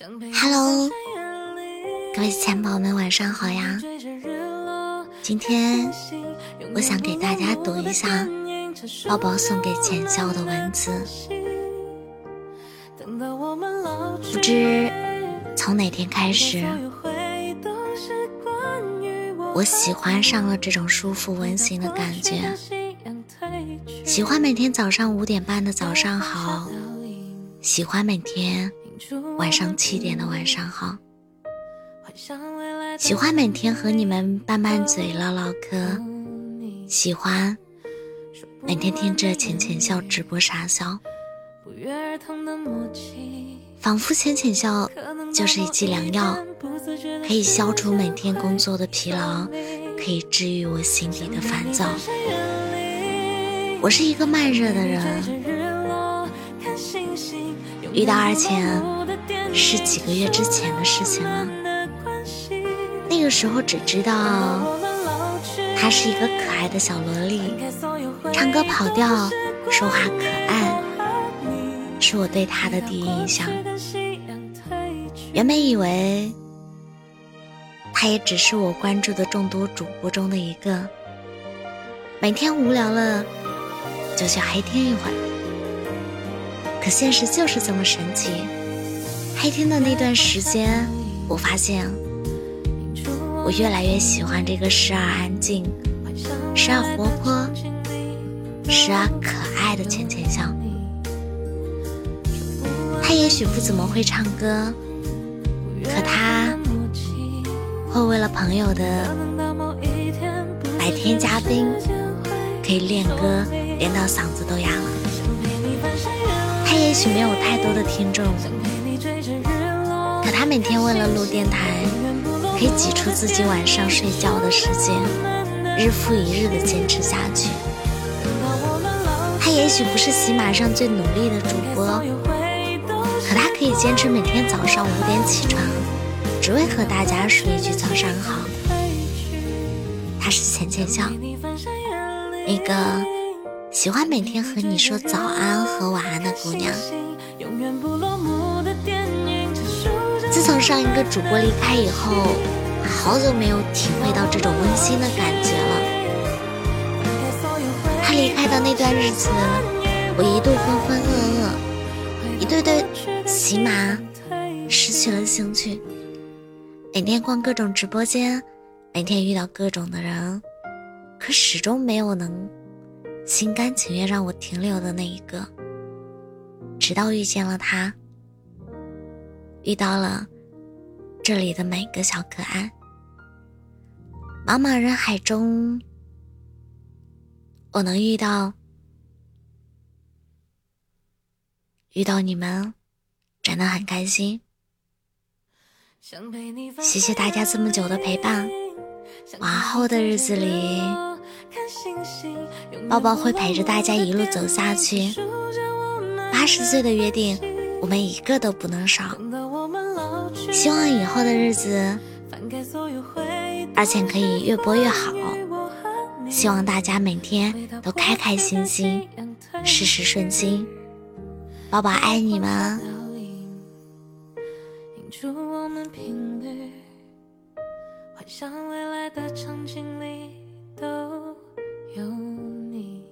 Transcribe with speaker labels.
Speaker 1: Hello，各位钱宝们，晚上好呀！今天我想给大家读一下宝宝送给浅笑的文字。不知从哪天开始，我喜欢上了这种舒服温馨的感觉，喜欢每天早上五点半的早上好，喜欢每天。晚上七点的晚上好，喜欢每天和你们拌拌嘴唠唠嗑，喜欢每天听着浅浅笑直播傻笑，仿佛浅浅笑就是一剂良药，可以消除每天工作的疲劳，可以治愈我心底的烦躁。我是一个慢热的人。遇到二钱是几个月之前的事情了，那个时候只知道她是一个可爱的小萝莉，唱歌跑调，说话可爱，是我对她的第一印象。原本以为她也只是我关注的众多主播中的一个，每天无聊了就去黑天一会儿。可现实就是这么神奇。黑天的那段时间，我发现我越来越喜欢这个时而安静、时而活泼、时而可爱的浅浅笑。他也许不怎么会唱歌，可他会为了朋友的白天嘉宾，可以练歌练到嗓子都哑了。也许没有太多的听众，可他每天为了录电台，可以挤出自己晚上睡觉的时间，日复一日的坚持下去。他也许不是喜马上最努力的主播，可他可以坚持每天早上五点起床，只为和大家说一句早上好。他是浅浅笑，那个。喜欢每天和你说早安和晚安的姑娘。自从上一个主播离开以后，好久没有体会到这种温馨的感觉了。他离开的那段日子，我一度浑浑噩噩，一对对喜马失去了兴趣，每天逛各种直播间，每天遇到各种的人，可始终没有能。心甘情愿让我停留的那一个，直到遇见了他，遇到了这里的每个小可爱。茫茫人海中，我能遇到遇到你们，真的很开心。谢谢大家这么久的陪伴，往后的日子里。宝宝会陪着大家一路走下去。八十岁的约定，我们一个都不能少。希望以后的日子，而且可以越播越好。希望大家每天都开开心心，事事顺心。宝宝爱你们。幻想未来的场景里。